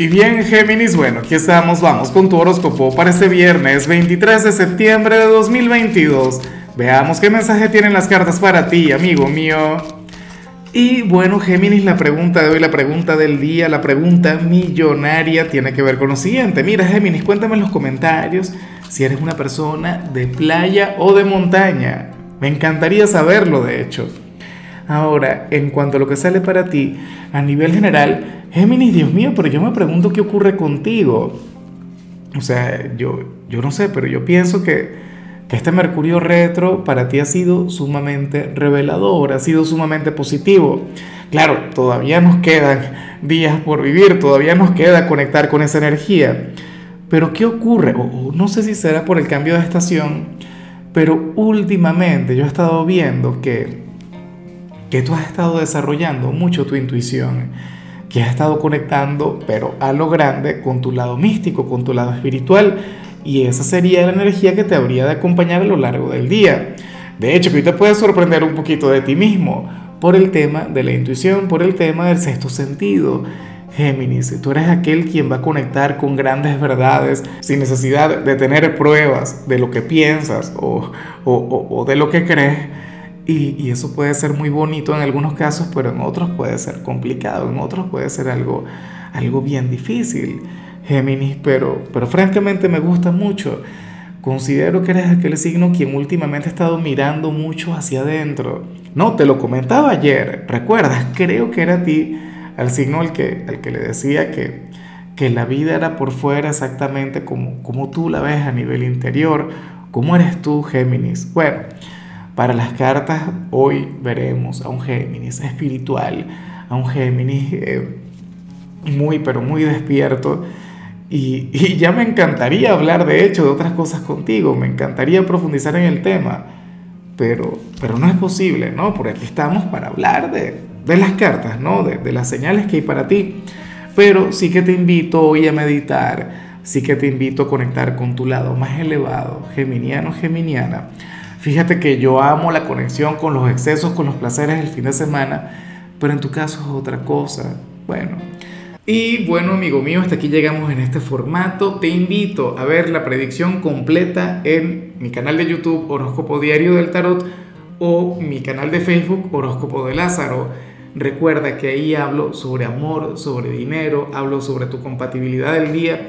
Y bien, Géminis, bueno, aquí estamos, vamos con tu horóscopo para este viernes 23 de septiembre de 2022. Veamos qué mensaje tienen las cartas para ti, amigo mío. Y bueno, Géminis, la pregunta de hoy, la pregunta del día, la pregunta millonaria tiene que ver con lo siguiente. Mira, Géminis, cuéntame en los comentarios si eres una persona de playa o de montaña. Me encantaría saberlo, de hecho. Ahora, en cuanto a lo que sale para ti, a nivel general, Géminis, Dios mío, pero yo me pregunto qué ocurre contigo. O sea, yo, yo no sé, pero yo pienso que, que este Mercurio retro para ti ha sido sumamente revelador, ha sido sumamente positivo. Claro, todavía nos quedan días por vivir, todavía nos queda conectar con esa energía. Pero ¿qué ocurre? O, no sé si será por el cambio de estación, pero últimamente yo he estado viendo que, que tú has estado desarrollando mucho tu intuición que has estado conectando, pero a lo grande, con tu lado místico, con tu lado espiritual. Y esa sería la energía que te habría de acompañar a lo largo del día. De hecho, que hoy te puedes sorprender un poquito de ti mismo por el tema de la intuición, por el tema del sexto sentido. Géminis, tú eres aquel quien va a conectar con grandes verdades sin necesidad de tener pruebas de lo que piensas o, o, o de lo que crees y, eso puede ser muy bonito en algunos casos, pero en otros puede ser complicado, en otros puede ser algo, algo bien difícil, Géminis, pero, pero francamente me gusta mucho. Considero que eres aquel signo quien últimamente ha estado mirando mucho hacia adentro. No, te lo comentaba ayer, recuerdas, creo que era a ti, al signo al que, al que le decía que, que la vida era por fuera exactamente como, como tú la ves a nivel interior. ¿Cómo eres tú, Géminis? Bueno. Para las cartas hoy veremos a un Géminis espiritual, a un Géminis eh, muy pero muy despierto. Y, ya me encantaría hablar de hecho de otras cosas contigo, me encantaría profundizar en el tema, pero, pero no es posible, ¿no? Porque aquí estamos para hablar de, las cartas, ¿no? De, de las señales que hay para ti. Pero sí que te invito hoy a meditar, sí que te invito a conectar con tu lado más elevado, geminiano, geminiana Fíjate que yo amo la conexión con los excesos, con los placeres del fin de semana, pero en tu caso es otra cosa. Bueno. Y bueno, amigo mío, hasta aquí llegamos en este formato. Te invito a ver la predicción completa en mi canal de YouTube Horóscopo Diario del Tarot o mi canal de Facebook Horóscopo de Lázaro. Recuerda que ahí hablo sobre amor, sobre dinero, hablo sobre tu compatibilidad del día